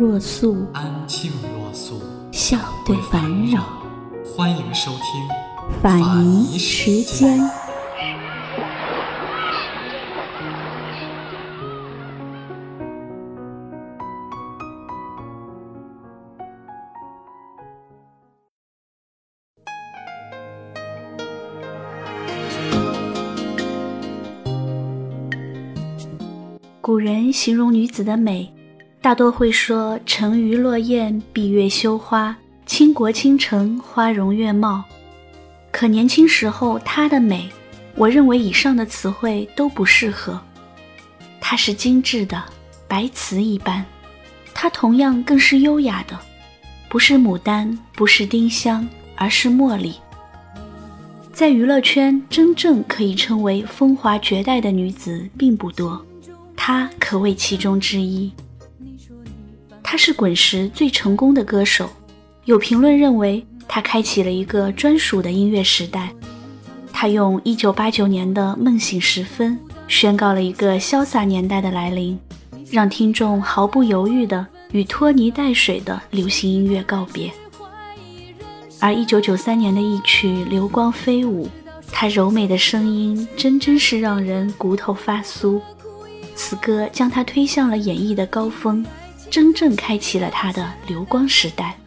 若素，安静若素，笑对烦扰。欢迎收听法尼时间。古人形容女子的美，大多会说“沉鱼落雁，闭月羞花，倾国倾城，花容月貌”。可年轻时候她的美，我认为以上的词汇都不适合。她是精致的，白瓷一般；她同样更是优雅的，不是牡丹，不是丁香，而是茉莉。在娱乐圈，真正可以称为风华绝代的女子并不多。她可谓其中之一。他是滚石最成功的歌手，有评论认为他开启了一个专属的音乐时代。他用1989年的《梦醒时分》宣告了一个潇洒年代的来临，让听众毫不犹豫地与拖泥带水的流行音乐告别。而1993年的一曲《流光飞舞》，他柔美的声音真真是让人骨头发酥。此歌将他推向了演绎的高峰，真正开启了他的流光时代。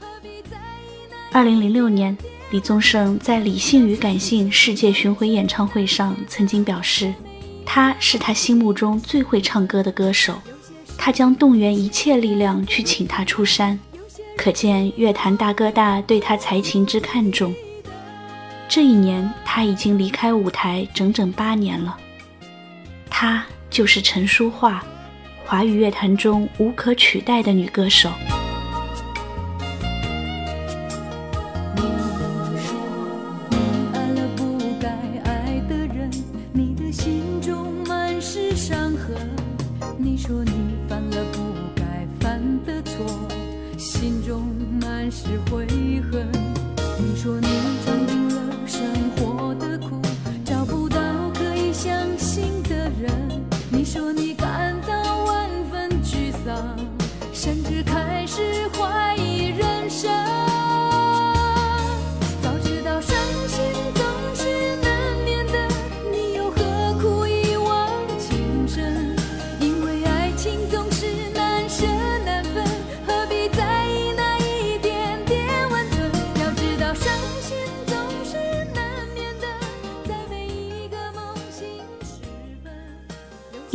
二零零六年，李宗盛在《理性与感性》世界巡回演唱会上曾经表示，他是他心目中最会唱歌的歌手，他将动员一切力量去请他出山，可见乐坛大哥大对他才情之看重。这一年，他已经离开舞台整整八年了，他。就是陈淑桦，华语乐坛中无可取代的女歌手。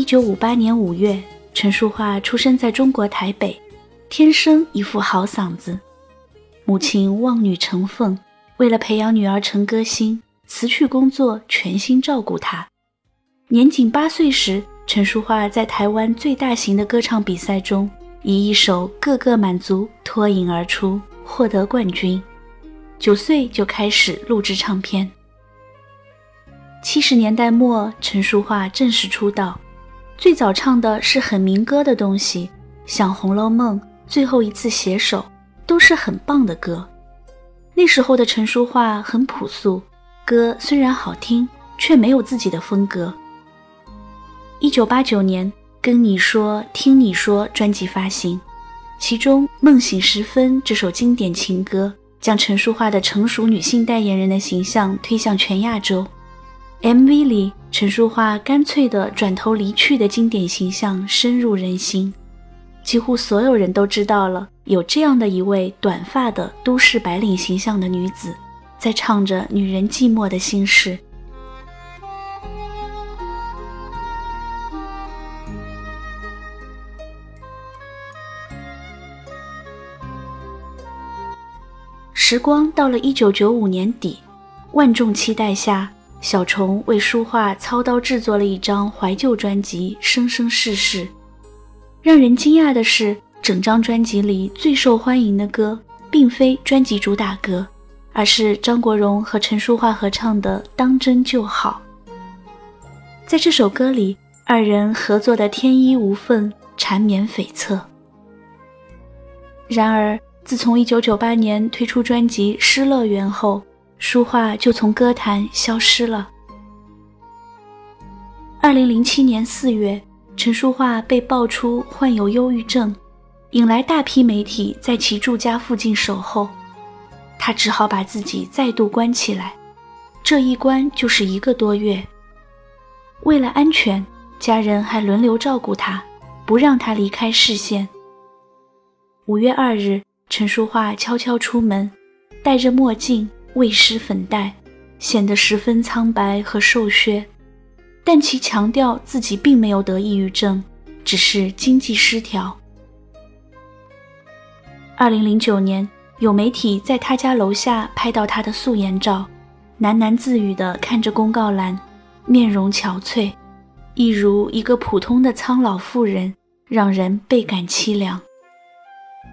九五八年五月，陈淑桦出生在中国台北，天生一副好嗓子。母亲望女成凤，为了培养女儿成歌星，辞去工作，全心照顾她。年仅八岁时，陈淑桦在台湾最大型的歌唱比赛中，以一首《个个满足》脱颖而出，获得冠军。九岁就开始录制唱片。七十年代末，陈淑桦正式出道。最早唱的是很民歌的东西，像《红楼梦》《最后一次携手》，都是很棒的歌。那时候的陈淑桦很朴素，歌虽然好听，却没有自己的风格。一九八九年，《跟你说，听你说》专辑发行，其中《梦醒时分》这首经典情歌，将陈淑桦的成熟女性代言人的形象推向全亚洲。MV 里，陈淑桦干脆的转头离去的经典形象深入人心，几乎所有人都知道了有这样的一位短发的都市白领形象的女子，在唱着女人寂寞的心事。时光到了一九九五年底，万众期待下。小虫为书画操刀制作了一张怀旧专辑《生生世世》。让人惊讶的是，整张专辑里最受欢迎的歌，并非专辑主打歌，而是张国荣和陈淑桦合唱的《当真就好》。在这首歌里，二人合作的天衣无缝，缠绵悱恻。然而，自从1998年推出专辑《失乐园》后，淑桦就从歌坛消失了。2007年4月，陈淑桦被爆出患有忧郁症，引来大批媒体在其住家附近守候，他只好把自己再度关起来，这一关就是一个多月。为了安全，家人还轮流照顾他，不让他离开视线。五月二日，陈淑桦悄悄出门，戴着墨镜，未施粉黛，显得十分苍白和瘦削。但其强调自己并没有得抑郁症，只是经济失调。二零零九年，有媒体在他家楼下拍到他的素颜照，喃喃自语地看着公告栏，面容憔悴，一如一个普通的苍老妇人，让人倍感凄凉。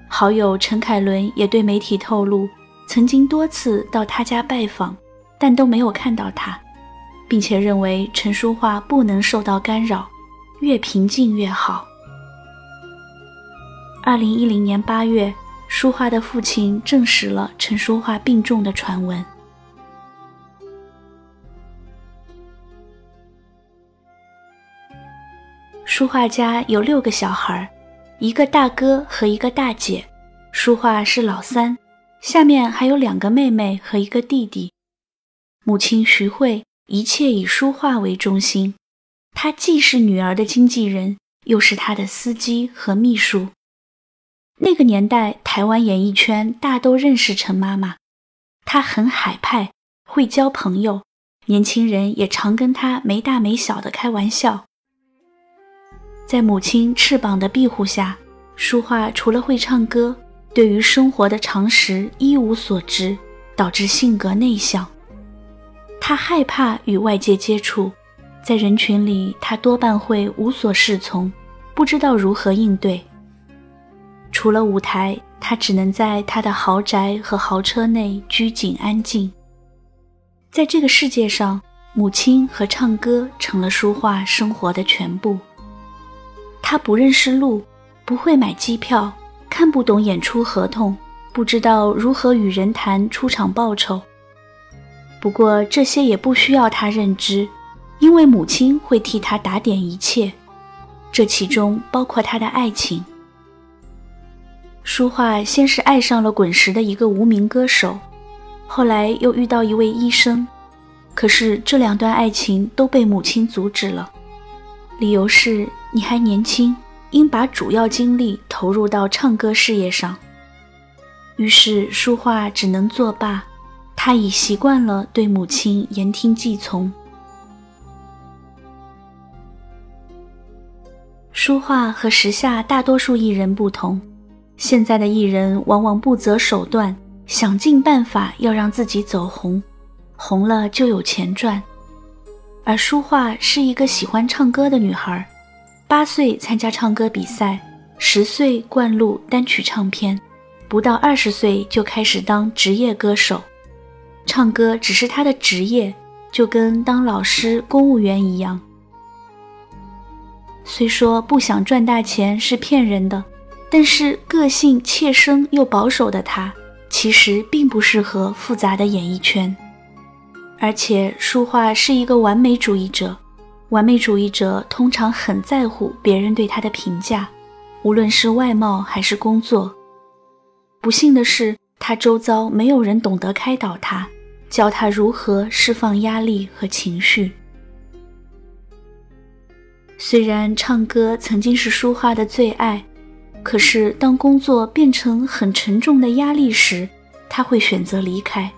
好友陈凯伦也对媒体透露，曾经多次到他家拜访，但都没有看到他，并且认为陈淑桦不能受到干扰，越平静越好。二零一零年八月，淑桦的父亲证实了陈淑桦病重的传闻。淑桦家有六个小孩。一个大哥和一个大姐，淑桦是老三，下面还有两个妹妹和一个弟弟。母亲徐慧一切以书画为中心，她既是女儿的经纪人，又是她的司机和秘书。那个年代，台湾演艺圈大都认识陈妈妈，她很海派，会交朋友，年轻人也常跟她没大没小的开玩笑。在母亲翅膀的庇护下，书画除了会唱歌，对于生活的常识一无所知，导致性格内向。他害怕与外界接触，在人群里，他多半会无所适从，不知道如何应对。除了舞台，他只能在他的豪宅和豪车内拘谨安静。在这个世界上，母亲和唱歌成了淑桦生活的全部。他不认识路，不会买机票，看不懂演出合同，不知道如何与人谈出场报酬。不过这些也不需要他认知，因为母亲会替他打点一切，这其中包括他的爱情。舒化先是爱上了滚石的一个无名歌手，后来又遇到一位医生，可是这两段爱情都被母亲阻止了。理由是你还年轻，应把主要精力投入到唱歌事业上。于是淑桦只能作罢，他已习惯了对母亲言听计从。书画和时下大多数艺人不同，现在的艺人往往不择手段，想尽办法要让自己走红，红了就有钱赚。而淑桦是一个喜欢唱歌的女孩，八岁参加唱歌比赛，十岁灌录单曲唱片，不到二十岁就开始当职业歌手。唱歌只是他的职业，就跟当老师、公务员一样。虽说不想赚大钱是骗人的，但是个性怯生又保守的他，其实并不适合复杂的演艺圈。而且，舒化是一个完美主义者。完美主义者通常很在乎别人对他的评价，无论是外貌还是工作。不幸的是，他周遭没有人懂得开导他，教他如何释放压力和情绪。虽然唱歌曾经是淑桦的最爱，可是当工作变成很沉重的压力时，他会选择离开。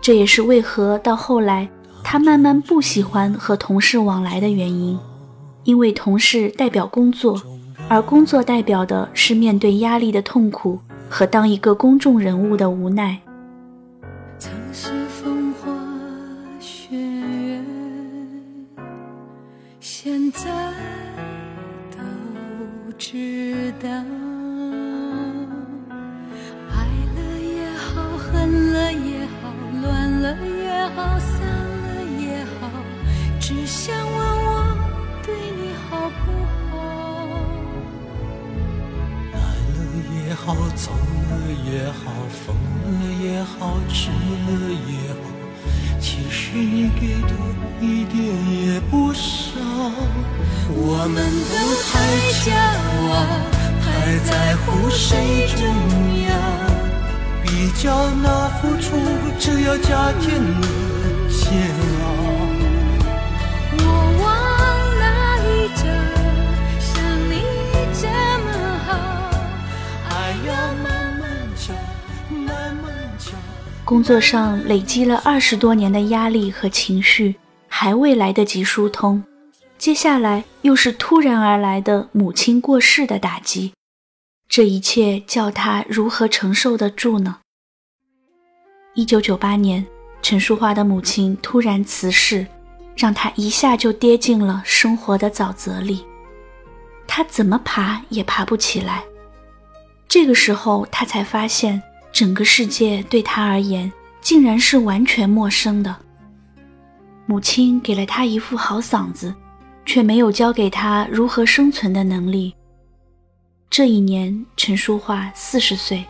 这也是为何到后来他慢慢不喜欢和同事往来的原因，因为同事代表工作，而工作代表的是面对压力的痛苦和当一个公众人物的无奈。也好，走了也好，疯了也好，吃了也好，其实你给的一点也不少。我们都太骄傲，太在乎谁重要。比较那付出，只要加添了工作上累积了二十多年的压力和情绪，还未来得及疏通，接下来又是突然而来的母亲过世的打击。这一切叫他如何承受得住呢？一九九八年，陈淑桦的母亲突然辞世，让他一下就跌进了生活的沼泽里。他怎么爬也爬不起来。这个时候，他才发现整个世界对他而言竟然是完全陌生的。母亲给了他一副好嗓子，却没有教给他如何生存的能力。这一年，陈淑桦四十岁。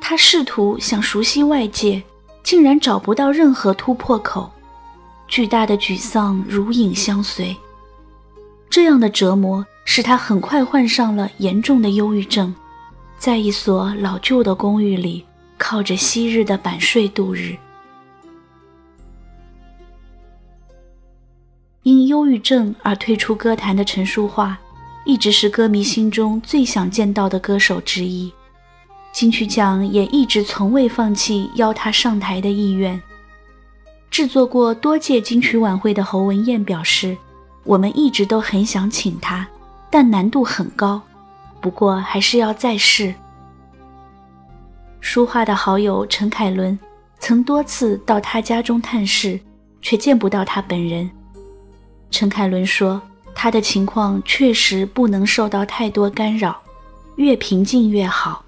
他试图想熟悉外界，竟然找不到任何突破口，巨大的沮丧如影相随。这样的折磨使他很快患上了严重的忧郁症，在一所老旧的公寓里，靠着昔日的版税度日。因忧郁症而退出歌坛的陈淑桦。一直是歌迷心中最想见到的歌手之一，金曲奖也一直从未放弃邀他上台的意愿。制作过多届金曲晚会的侯文燕表示：“我们一直都很想请他，但难度很高，不过还是要再试。”书画的好友陈凯伦曾多次到他家中探视，却见不到他本人。陈凯伦说。他的情况确实不能受到太多干扰，越平静越好。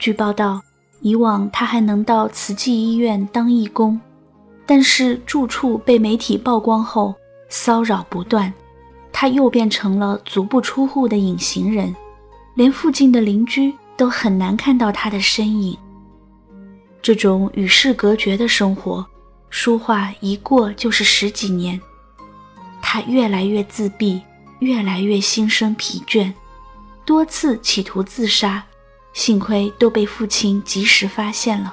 据报道，以往他还能到慈济医院当义工，但是住处被媒体曝光后，骚扰不断，他又变成了足不出户的隐形人，连附近的邻居都很难看到他的身影。这种与世隔绝的生活，书画一过就是十几年。他越来越自闭，越来越心生疲倦，多次企图自杀，幸亏都被父亲及时发现了。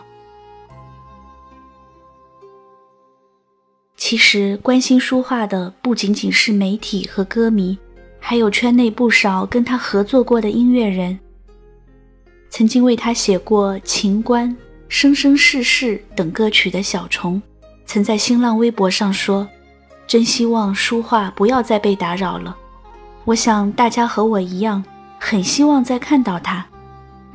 其实，关心书画的不仅仅是媒体和歌迷，还有圈内不少跟他合作过的音乐人。曾经为他写过《情关》《生生世世》等歌曲的小虫，曾在新浪微博上说。真希望书画不要再被打扰了。我想大家和我一样，很希望再看到他，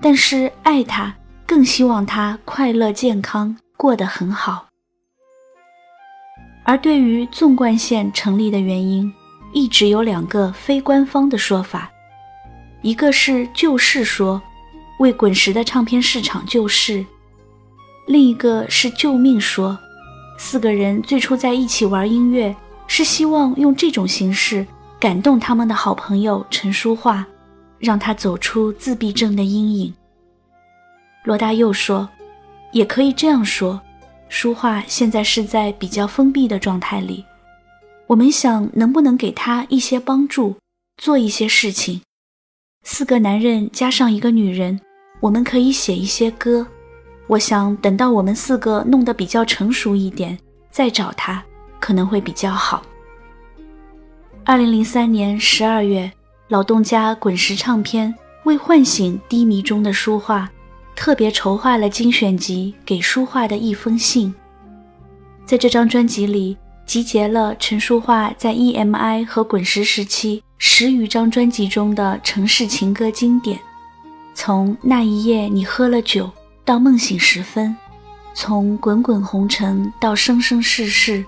但是爱他，更希望他快乐健康，过得很好。而对于纵贯线成立的原因，一直有两个非官方的说法，一个是救市说，为滚石的唱片市场救市；另一个是救命说，四个人最初在一起玩音乐。是希望用这种形式感动他们的好朋友陈淑桦，让他走出自闭症的阴影。罗大佑说：“也可以这样说，书画现在是在比较封闭的状态里。我们想能不能给他一些帮助，做一些事情。四个男人加上一个女人，我们可以写一些歌。我想等到我们四个弄得比较成熟一点，再找他。”可能会比较好。二零零三年十二月，老东家滚石唱片为唤醒低迷中的书画，特别筹划了精选集《给书画的一封信》。在这张专辑里，集结了陈淑桦在 EMI 和滚石时期十余张专辑中的城市情歌经典，从那一夜你喝了酒到梦醒时分，从滚滚红尘到生生世世。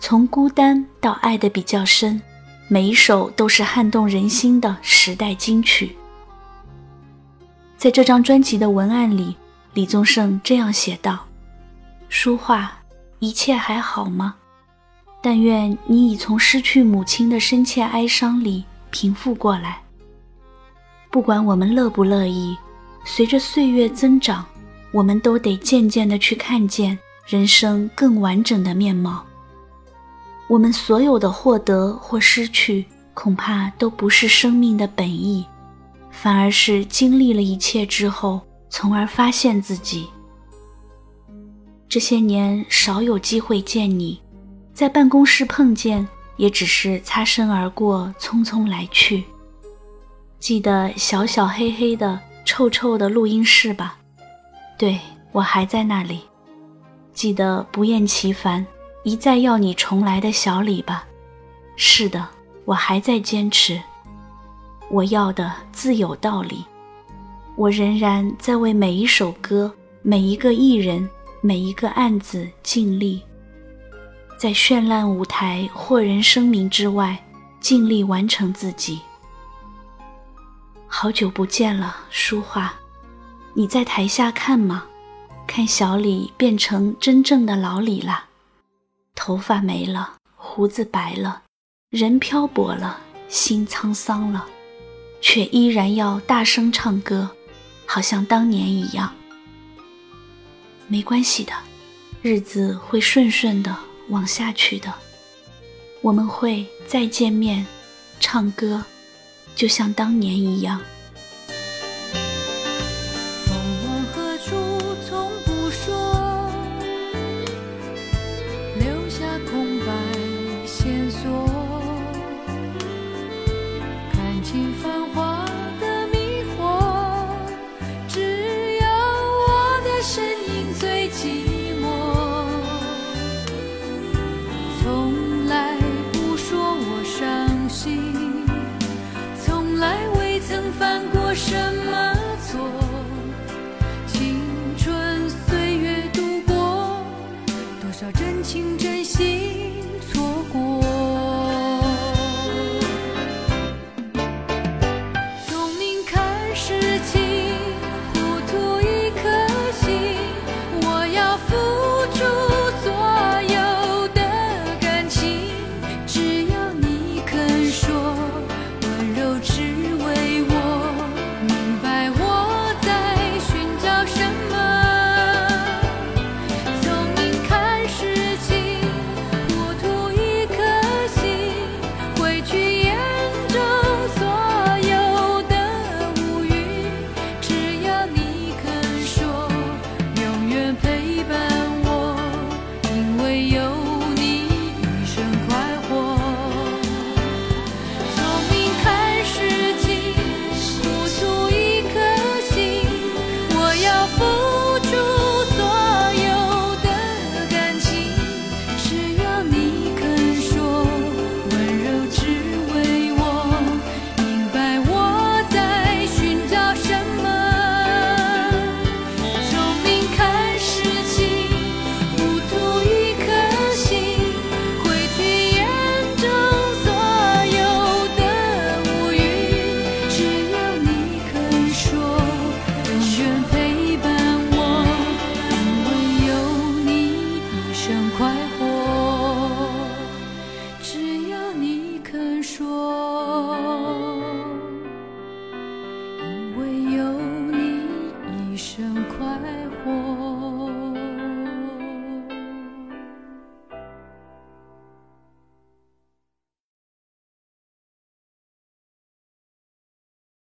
从孤单到爱的比较深，每一首都是撼动人心的时代金曲。在这张专辑的文案里，李宗盛这样写道：“书画，一切还好吗？但愿你已从失去母亲的深切哀伤里平复过来。不管我们乐不乐意，随着岁月增长，我们都得渐渐地去看见人生更完整的面貌。我们所有的获得或失去，恐怕都不是生命的本意，反而是经历了一切之后。”从而发现自己。这些年少有机会见你，在办公室碰见，也只是擦身而过，匆匆来去。记得小小黑黑的、臭臭的录音室吧？对我还在那里。记得不厌其烦、一再要你重来的小李吧？是的，我还在坚持。我要的自有道理。我仍然在为每一首歌、每一个艺人、每一个案子尽力，在绚烂舞台获人声名之外，尽力完成自己。好久不见了，书画，你在台下看吗？看小李变成真正的老李了，头发没了，胡子白了，人漂泊了，心沧桑了，却依然要大声唱歌。好像当年一样，没关系的，日子会顺顺的往下去的，我们会再见面，唱歌，就像当年一样。